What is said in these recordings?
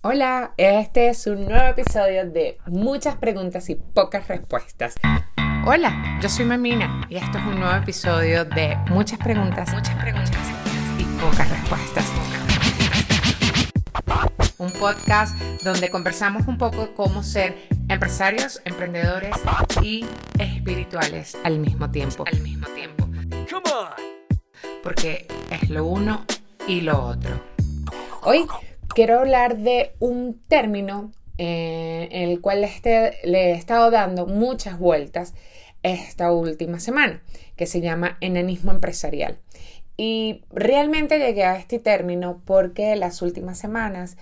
Hola, este es un nuevo episodio de muchas preguntas y pocas respuestas. Hola, yo soy Mamina y esto es un nuevo episodio de muchas preguntas, muchas preguntas y pocas respuestas. Un podcast donde conversamos un poco de cómo ser empresarios, emprendedores y espirituales al mismo tiempo. Al mismo tiempo. Porque es lo uno y lo otro. Hoy quiero hablar de un término eh, en el cual este, le he estado dando muchas vueltas esta última semana, que se llama enanismo empresarial. Y realmente llegué a este término porque las últimas semanas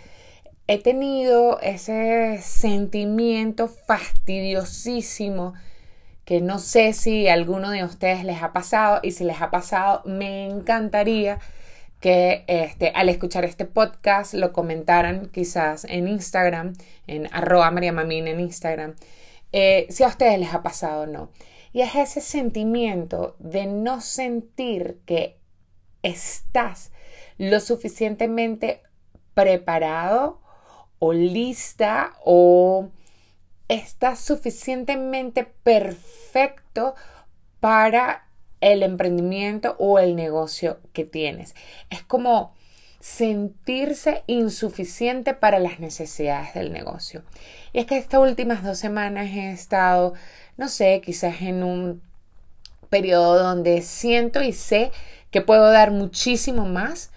he tenido ese sentimiento fastidiosísimo que no sé si a alguno de ustedes les ha pasado y si les ha pasado me encantaría que este, al escuchar este podcast lo comentaran quizás en Instagram, en arroba mariamamín en Instagram, eh, si a ustedes les ha pasado o no. Y es ese sentimiento de no sentir que estás lo suficientemente preparado o lista o estás suficientemente perfecto para el emprendimiento o el negocio que tienes. Es como sentirse insuficiente para las necesidades del negocio. Y es que estas últimas dos semanas he estado, no sé, quizás en un periodo donde siento y sé que puedo dar muchísimo más,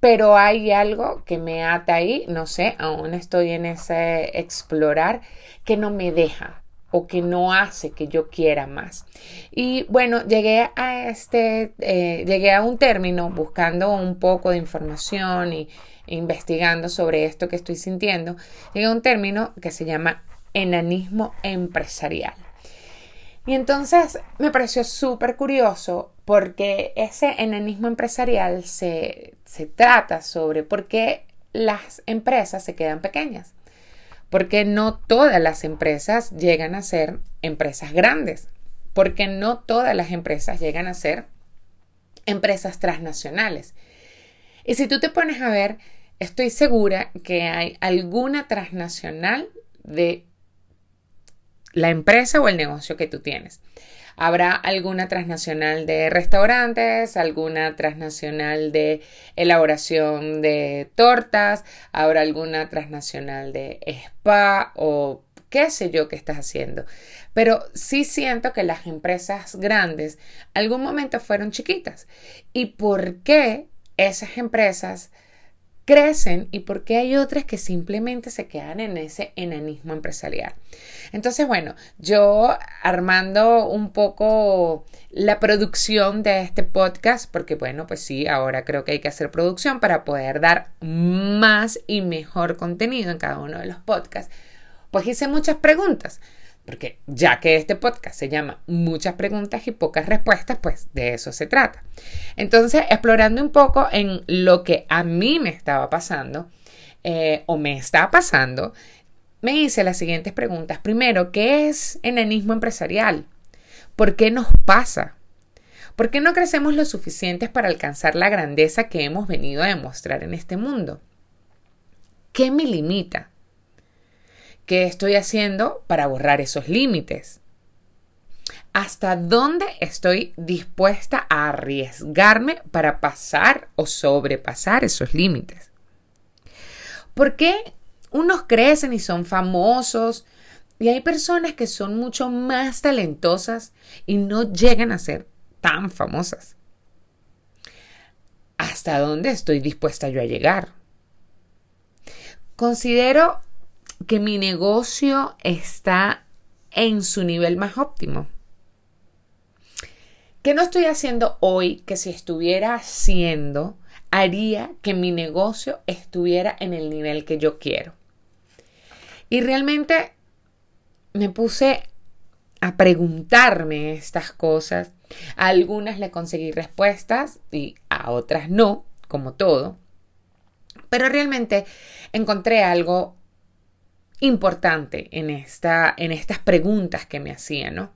pero hay algo que me ata ahí, no sé, aún estoy en ese explorar, que no me deja o que no hace que yo quiera más. Y bueno, llegué a este, eh, llegué a un término buscando un poco de información y investigando sobre esto que estoy sintiendo, llegué a un término que se llama enanismo empresarial. Y entonces me pareció súper curioso porque ese enanismo empresarial se, se trata sobre por qué las empresas se quedan pequeñas porque no todas las empresas llegan a ser empresas grandes, porque no todas las empresas llegan a ser empresas transnacionales. Y si tú te pones a ver, estoy segura que hay alguna transnacional de la empresa o el negocio que tú tienes. Habrá alguna transnacional de restaurantes, alguna transnacional de elaboración de tortas, habrá alguna transnacional de spa o qué sé yo que estás haciendo. Pero sí siento que las empresas grandes algún momento fueron chiquitas. ¿Y por qué esas empresas crecen y por qué hay otras que simplemente se quedan en ese enanismo empresarial. Entonces, bueno, yo armando un poco la producción de este podcast, porque bueno, pues sí, ahora creo que hay que hacer producción para poder dar más y mejor contenido en cada uno de los podcasts, pues hice muchas preguntas porque ya que este podcast se llama muchas preguntas y pocas respuestas, pues de eso se trata. Entonces, explorando un poco en lo que a mí me estaba pasando eh, o me está pasando, me hice las siguientes preguntas. Primero, ¿qué es enanismo empresarial? ¿Por qué nos pasa? ¿Por qué no crecemos lo suficientes para alcanzar la grandeza que hemos venido a demostrar en este mundo? ¿Qué me limita? ¿Qué estoy haciendo para borrar esos límites? ¿Hasta dónde estoy dispuesta a arriesgarme para pasar o sobrepasar esos límites? ¿Por qué unos crecen y son famosos y hay personas que son mucho más talentosas y no llegan a ser tan famosas? ¿Hasta dónde estoy dispuesta yo a llegar? Considero que mi negocio está en su nivel más óptimo. ¿Qué no estoy haciendo hoy que si estuviera haciendo haría que mi negocio estuviera en el nivel que yo quiero? Y realmente me puse a preguntarme estas cosas. A algunas le conseguí respuestas y a otras no, como todo. Pero realmente encontré algo importante en, esta, en estas preguntas que me hacían, ¿no?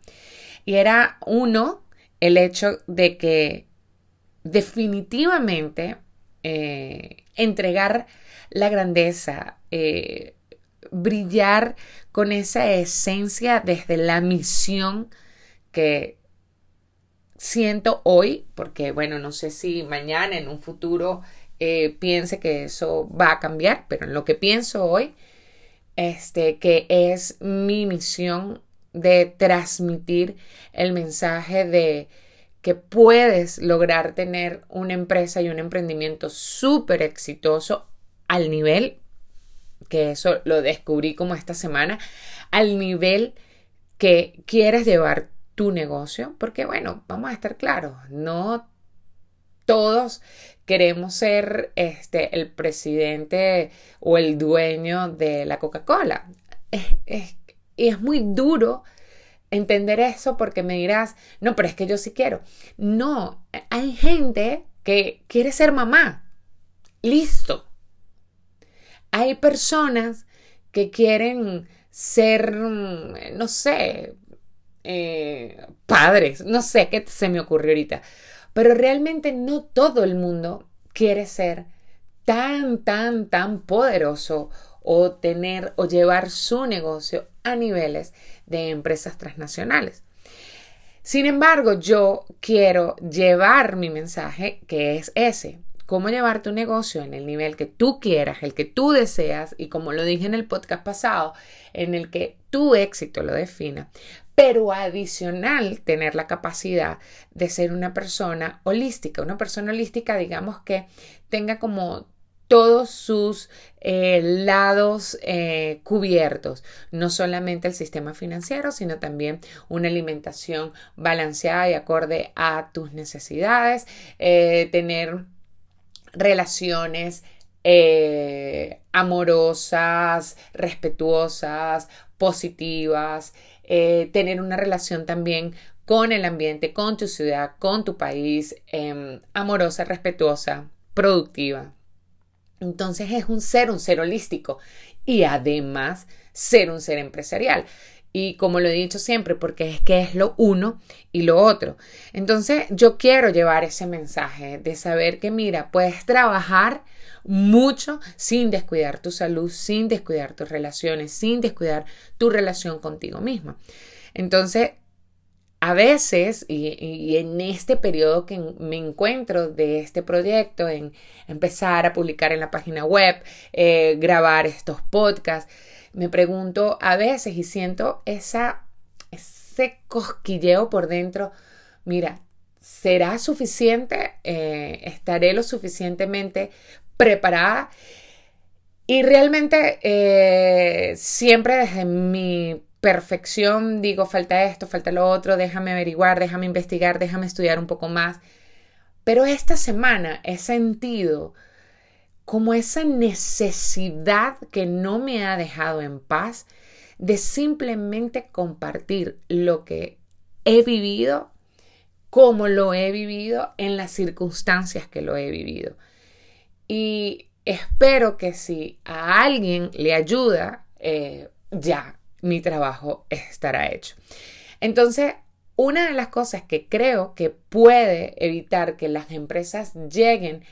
Y era uno, el hecho de que definitivamente eh, entregar la grandeza, eh, brillar con esa esencia desde la misión que siento hoy, porque bueno, no sé si mañana, en un futuro, eh, piense que eso va a cambiar, pero en lo que pienso hoy, este, que es mi misión de transmitir el mensaje de que puedes lograr tener una empresa y un emprendimiento súper exitoso al nivel, que eso lo descubrí como esta semana, al nivel que quieres llevar tu negocio, porque bueno, vamos a estar claros, no todos queremos ser este, el presidente o el dueño de la Coca-Cola. y es muy duro entender eso porque me dirás, no, pero es que yo sí quiero. No, hay gente que quiere ser mamá. Listo. Hay personas que quieren ser, no sé, eh, padres, no sé qué se me ocurrió ahorita, pero realmente no todo el mundo quiere ser tan, tan, tan poderoso o tener o llevar su negocio a niveles de empresas transnacionales. Sin embargo, yo quiero llevar mi mensaje que es ese, cómo llevar tu negocio en el nivel que tú quieras, el que tú deseas y como lo dije en el podcast pasado, en el que tu éxito lo defina, pero adicional tener la capacidad de ser una persona holística, una persona holística digamos que tenga como todos sus eh, lados eh, cubiertos, no solamente el sistema financiero, sino también una alimentación balanceada y acorde a tus necesidades, eh, tener relaciones amorosas, respetuosas, positivas, tener una relación también con el ambiente, con tu ciudad, con tu país, em, amorosa, respetuosa, productiva. Entonces es un ser, un ser holístico y además ser un ser empresarial. Y como lo he dicho siempre, porque es que es lo uno y lo otro. Entonces yo quiero llevar ese mensaje de saber que, mira, puedes trabajar mucho sin descuidar tu salud, sin descuidar tus relaciones, sin descuidar tu relación contigo misma. Entonces, a veces, y, en este periodo que me encuentro de este proyecto, en empezar a publicar en la página web, eh, grabar estos podcasts, me pregunto a veces y siento esa, ese cosquilleo por dentro, mira, ¿será suficiente? Eh, ¿Estaré lo suficientemente preparada? Y realmente eh, siempre desde mi perfección, digo, falta esto, falta lo otro, déjame averiguar, déjame investigar, déjame estudiar un poco más. Pero esta semana he sentido como esa necesidad que no me ha dejado en paz de simplemente compartir lo que he vivido, como lo he vivido, en las circunstancias que lo he vivido. Y espero que si a alguien le ayuda, eh, ya, mi trabajo estará hecho. Entonces, una de las cosas que creo que puede evitar que las empresas lleguen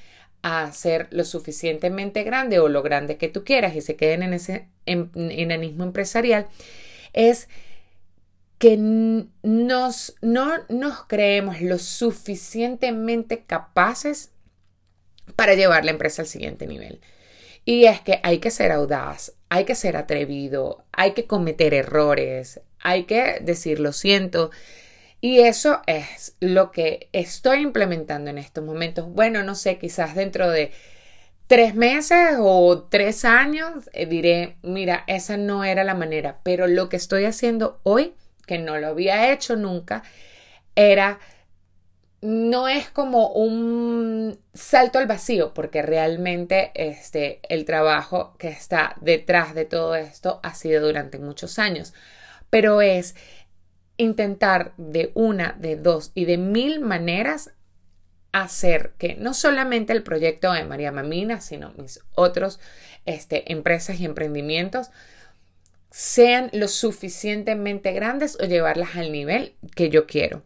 a ser lo suficientemente grande o lo grande que tú quieras y se queden en ese enanismo empresarial es que nos, no nos creemos lo suficientemente capaces para llevar la empresa al siguiente nivel. Y es que hay que ser audaz, hay que ser atrevido, hay que cometer errores, hay que decir lo siento. Y eso es lo que estoy implementando en estos momentos. Bueno, no sé, quizás dentro de tres meses o tres años eh, diré, mira, esa no era la manera, pero lo que estoy haciendo hoy, que no lo había hecho nunca, era no es como un salto al vacío, porque realmente este, el trabajo que está detrás de todo esto ha sido durante muchos años, pero es intentar de una, de dos y de mil maneras hacer que no solamente el proyecto de María Mamina, sino mis otros este, empresas y emprendimientos sean lo suficientemente grandes o llevarlas al nivel que yo quiero.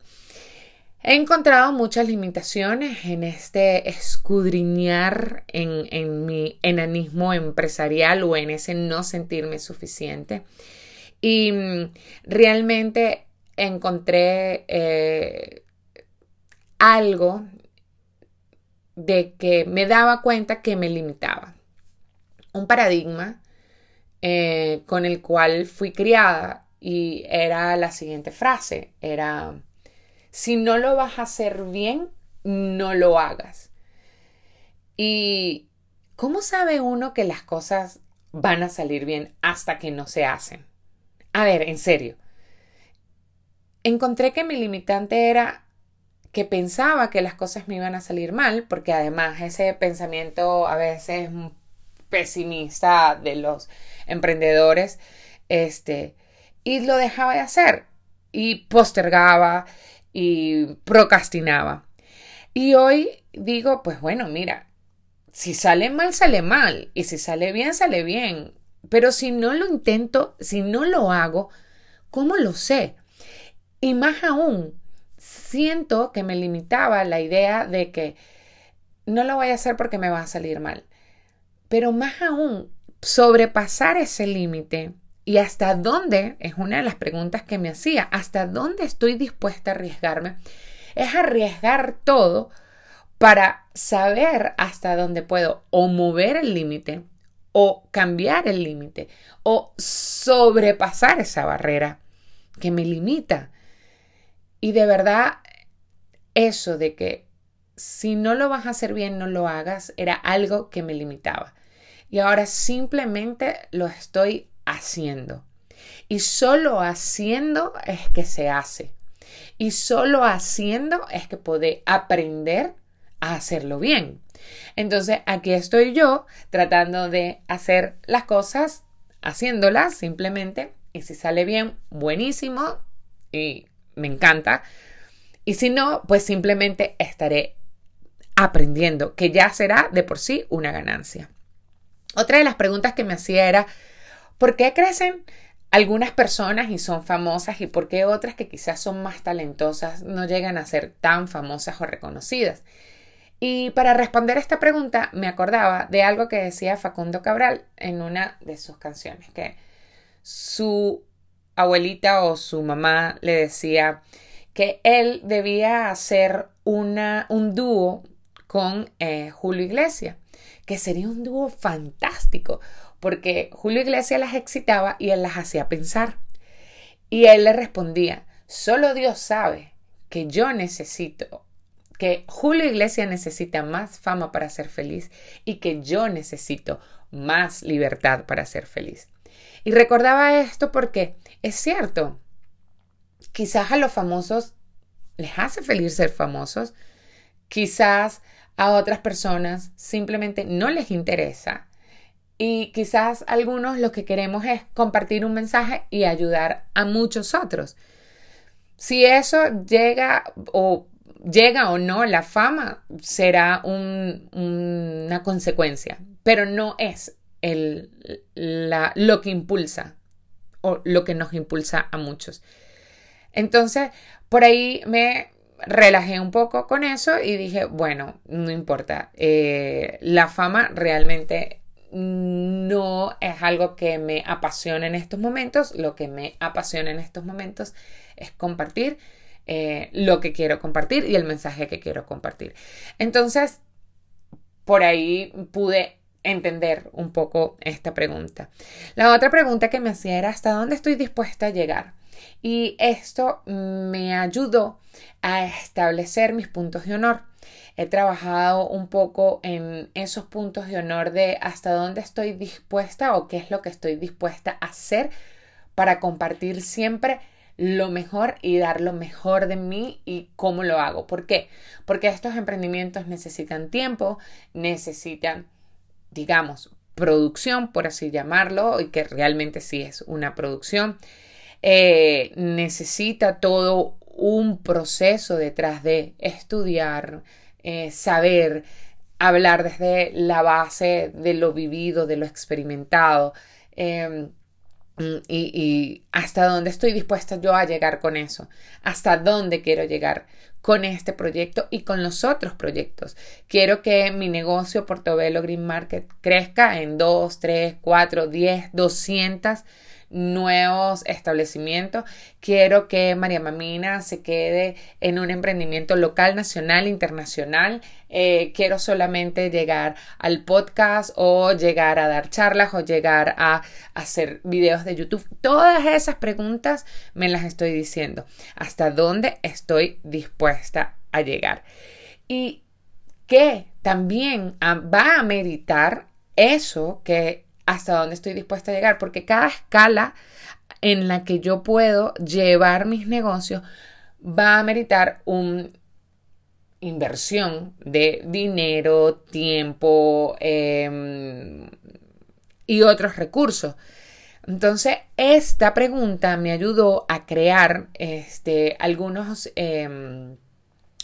He encontrado muchas limitaciones en este escudriñar en, en, mi enanismo empresarial o en ese no sentirme suficiente. Y mm, realmente encontré eh, algo de que me daba cuenta que me limitaba. Un paradigma eh, con el cual fui criada y era la siguiente frase, era si no lo vas a hacer bien, no lo hagas. ¿Y cómo sabe uno que las cosas van a salir bien hasta que no se hacen? A ver, en serio. Encontré que mi limitante era que pensaba que las cosas me iban a salir mal, porque además ese pensamiento a veces pesimista de los emprendedores, este, y lo dejaba de hacer y postergaba y procrastinaba. Y hoy digo, pues bueno, mira, si sale mal, sale mal. Y si sale bien, sale bien. Pero si no lo intento, si no lo hago, ¿cómo lo sé? Y más aún, siento que me limitaba la idea de que no lo voy a hacer porque me va a salir mal. Pero más aún, sobrepasar ese límite ¿Y hasta dónde? Es una de las preguntas que me hacía. ¿Hasta dónde estoy dispuesta a arriesgarme? Es arriesgar todo para saber hasta dónde puedo o mover el límite o cambiar el límite o sobrepasar esa barrera que me limita. Y de verdad, eso de que si no lo vas a hacer bien, no lo hagas, era algo que me limitaba. Y ahora simplemente lo estoy haciendo. Y solo haciendo es que se hace. Y solo haciendo es que puede aprender a hacerlo bien. Entonces aquí estoy yo tratando de hacer las cosas, haciéndolas simplemente. Y si sale bien, buenísimo. Y me encanta. Y si no, pues simplemente estaré aprendiendo, que ya será de por sí una ganancia. Otra de las preguntas que me hacía era, ¿Por qué crecen algunas personas y son famosas y por qué otras que quizás son más talentosas no llegan a ser tan famosas o reconocidas? Y para responder esta pregunta me acordaba de algo que decía Facundo Cabral en una de sus canciones, que su abuelita o su mamá le decía que él debía hacer una, un dúo con eh, Julio Iglesias, que sería un dúo fantástico, porque Julio Iglesias las excitaba y él las hacía pensar. Y él le respondía, solo Dios sabe que yo necesito, que Julio Iglesias necesita más fama para ser feliz y que yo necesito más libertad para ser feliz. Y recordaba esto porque es cierto, quizás a los famosos les hace feliz ser famosos, quizás a otras personas simplemente no les interesa. Y quizás algunos lo que queremos es compartir un mensaje y ayudar a muchos otros. Si eso llega o llega o no la fama, será una consecuencia, pero no es lo que impulsa o lo que nos impulsa a muchos. Entonces, por ahí me relajé un poco con eso y dije, bueno, no importa, eh, la fama realmente no es algo que me apasiona en estos momentos. Lo que me apasiona en estos momentos es compartir eh, lo que quiero compartir y el mensaje que quiero compartir. Entonces, por ahí pude entender un poco esta pregunta. La otra pregunta que me hacía era hasta dónde estoy dispuesta a llegar. Y esto me ayudó a establecer mis puntos de honor he trabajado un poco en esos puntos de honor de hasta dónde estoy dispuesta o qué es lo que estoy dispuesta a hacer para compartir siempre lo mejor y dar lo mejor de mí y cómo lo hago. ¿Por qué? Porque estos emprendimientos necesitan tiempo, necesitan, digamos, producción, por así llamarlo, y que realmente sí es una producción. Eh, necesita todo un proceso detrás de estudiar, eh, saber, hablar desde la base de lo vivido, de lo experimentado. Em, Mm, y, hasta dónde estoy dispuesta yo a llegar con eso, hasta dónde quiero llegar con este proyecto y con los otros proyectos. Quiero que mi negocio Portobelo Green Market crezca en 2, 3, 4, 10, 200 nuevos establecimientos. Quiero que María Mamina se quede en un emprendimiento local, nacional, internacional. Eh, quiero solamente llegar al podcast o llegar a dar charlas o llegar a hacer videos de YouTube. Todas esas preguntas me las estoy diciendo. ¿Hasta dónde estoy dispuesta a llegar? Y que también va a meditar eso que hasta dónde estoy dispuesta a llegar, porque cada escala en la que yo puedo llevar mis negocios va a meritar una inversión de dinero, tiempo em, y otros recursos. Entonces, esta pregunta me ayudó a crear este, algunos em,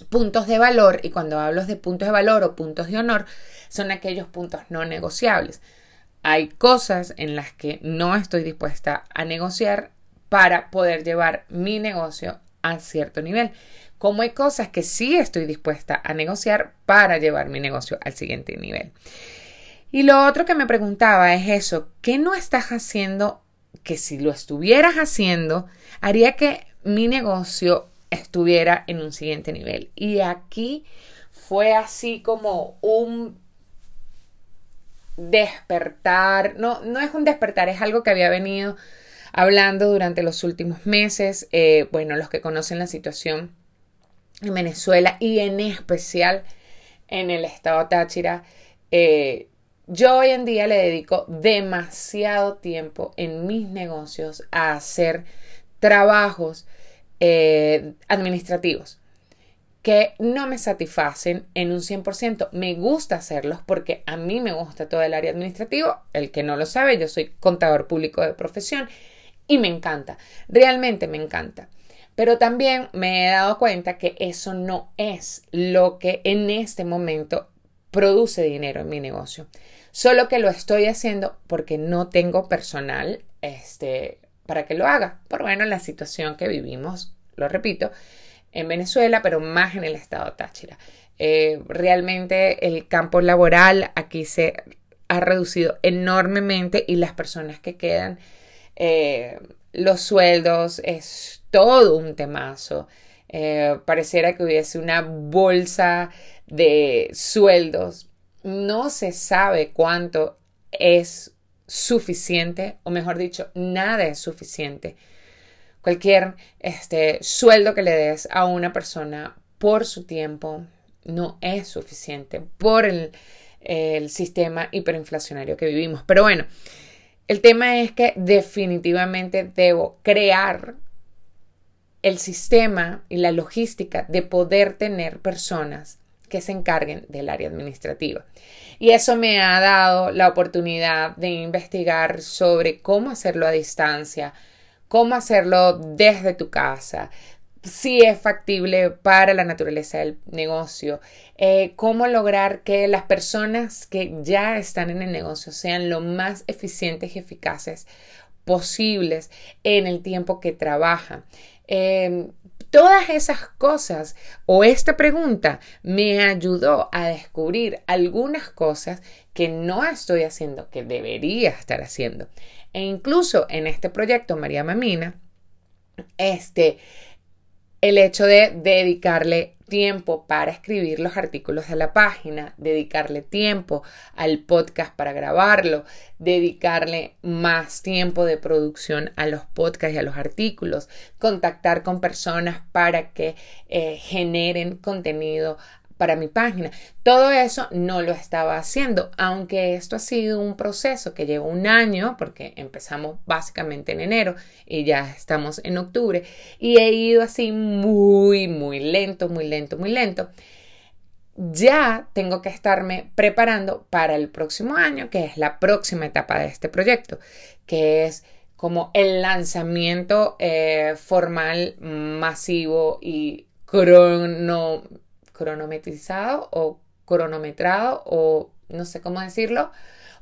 puntos de valor, y cuando hablo de puntos de valor o puntos de honor, son aquellos puntos no negociables hay cosas en las que no estoy dispuesta a negociar para poder llevar mi negocio a cierto nivel. Como hay cosas que sí estoy dispuesta a negociar para llevar mi negocio al siguiente nivel. Y lo otro que me preguntaba es eso, ¿qué no estás haciendo que si lo estuvieras haciendo haría que mi negocio estuviera en un siguiente nivel? Y aquí fue así como un despertar, no, no es un despertar, es algo que había venido hablando durante los últimos meses. Eh, bueno, los que conocen la situación en Venezuela y en especial en el estado Táchira, eh, yo hoy en día le dedico demasiado tiempo en mis negocios a hacer trabajos eh, administrativos que no me satisfacen en un 100%. Me gusta hacerlos porque a mí me gusta todo el área administrativa. El que no lo sabe, yo soy contador público de profesión y me encanta. Realmente me encanta. Pero también me he dado cuenta que eso no es lo que en este momento produce dinero en mi negocio. Solo que lo estoy haciendo porque no tengo personal este, para que lo haga. Por bueno, la situación que vivimos, lo repito, en Venezuela, pero más en el estado Táchira. Eh, realmente el campo laboral aquí se ha reducido enormemente y las personas que quedan, eh, los sueldos es todo un temazo. Eh, pareciera que hubiese una bolsa de sueldos. No se sabe cuánto es suficiente, o mejor dicho, nada es suficiente Cualquier este, sueldo que le des a una persona por su tiempo no es suficiente por el, el sistema hiperinflacionario que vivimos. Pero bueno, el tema es que definitivamente debo crear el sistema y la logística de poder tener personas que se encarguen del área administrativa. Y eso me ha dado la oportunidad de investigar sobre cómo hacerlo a distancia, cómo hacerlo desde tu casa, si es factible para la naturaleza del negocio, eh, cómo lograr que las personas que ya están en el negocio sean lo más eficientes y eficaces posibles en el tiempo que trabajan. Em, todas esas cosas o esta pregunta me ayudó a descubrir algunas cosas que no estoy haciendo, que debería estar haciendo. E incluso en este proyecto, María Mamina, este, el hecho de dedicarle tiempo para escribir los artículos de la página, dedicarle tiempo al podcast para grabarlo, dedicarle más tiempo de producción a los podcasts y a los artículos, contactar con personas para que eh, generen contenido para mi página. Todo eso no lo estaba haciendo, aunque esto ha sido un proceso que lleva un año, porque empezamos básicamente en enero y ya estamos en octubre, y he ido así muy, muy lento, muy lento, muy lento. Ya tengo que estarme preparando para el próximo año, que es la próxima etapa de este proyecto, que es como el lanzamiento eh, formal, masivo y crono cronometrizado o cronometrado o no sé cómo decirlo,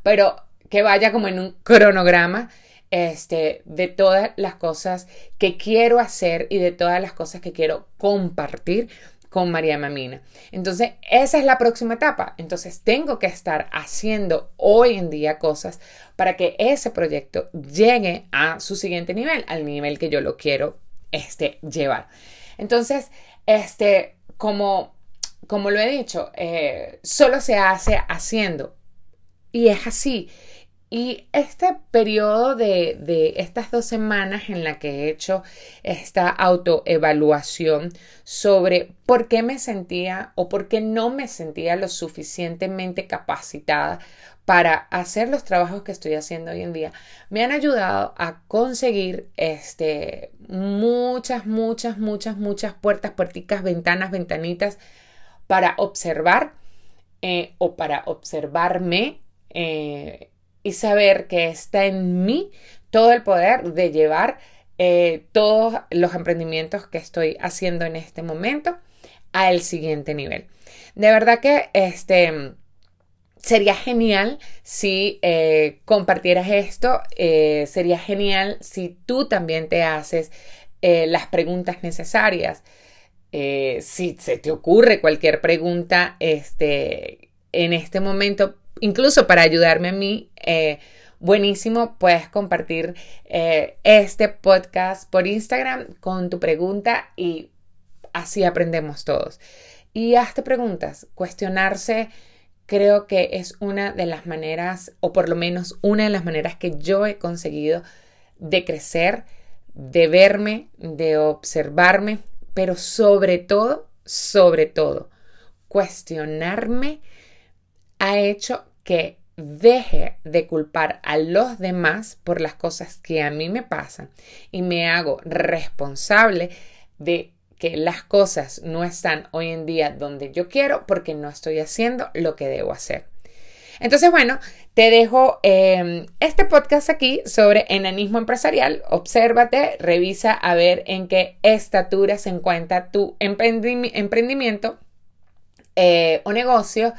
pero que vaya como en un cronograma este, de todas las cosas que quiero hacer y de todas las cosas que quiero compartir con María Mamina. Entonces, esa es la próxima etapa. Entonces, tengo que estar haciendo hoy en día cosas para que ese proyecto llegue a su siguiente nivel, al nivel que yo lo quiero este, llevar. Entonces, este, como, como lo he dicho, eh, solo se hace haciendo. Y es así. Y este periodo de, estas dos semanas en la que he hecho esta autoevaluación sobre por qué me sentía o por qué no me sentía lo suficientemente capacitada para hacer los trabajos que estoy haciendo hoy en día, me han ayudado a conseguir este, muchas, muchas, muchas, muchas puertas, puerticas, ventanas, ventanitas para observar eh, o para observarme. Eh, y saber que está en mí todo el poder de llevar eh, todos los emprendimientos que estoy haciendo en este momento al siguiente nivel. De verdad que este sería genial si compartieras esto, sería genial si tú también te haces las preguntas necesarias. Si se te ocurre cualquier pregunta este, en este momento, incluso para ayudarme a mí, eh, buenísimo, puedes compartir eh, este podcast por Instagram con tu pregunta y así aprendemos todos. Y hazte preguntas, cuestionarse creo que es una de las maneras, o por lo menos una de las maneras que yo he conseguido de crecer, de verme, de observarme, pero sobre todo, sobre todo, cuestionarme ha hecho que deje de culpar a los demás por las cosas que a mí me pasan y me hago responsable de que las cosas no están hoy en día donde yo quiero porque no estoy haciendo lo que debo hacer. Entonces, bueno, te dejo em, este podcast aquí sobre enanismo empresarial. Obsérvate, revisa a ver en qué estatura se encuentra tu emprendimiento eh, o negocio.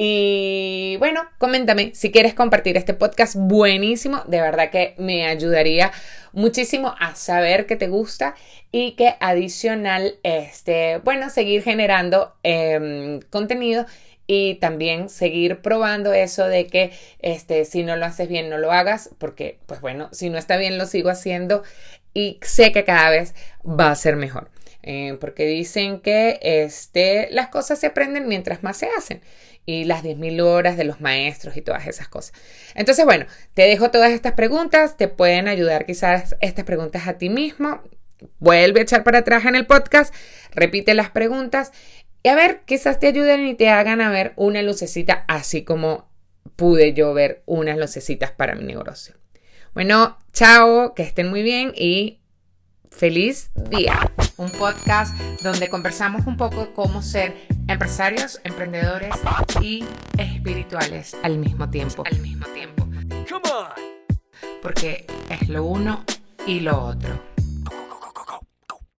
Y bueno, coméntame si quieres compartir este podcast buenísimo, de verdad que me ayudaría muchísimo a saber que te gusta y que adicional, este, bueno, seguir generando em, contenido y también seguir probando eso de que este, si no lo haces bien, no lo hagas, porque pues bueno, si no está bien, lo sigo haciendo y sé que cada vez va a ser mejor. Eh, porque dicen que este, las cosas se aprenden mientras más se hacen y las 10.000 horas de los maestros y todas esas cosas. Entonces, bueno, te dejo todas estas preguntas, te pueden ayudar quizás estas preguntas a ti mismo. Vuelve a echar para atrás en el podcast, repite las preguntas y a ver, quizás te ayuden y te hagan a ver una lucecita, así como pude yo ver unas lucecitas para mi negocio. Bueno, chao, que estén muy bien y feliz día. Un podcast donde conversamos un poco de cómo ser empresarios, emprendedores y espirituales al mismo tiempo. Al mismo tiempo. Porque es lo uno y lo otro.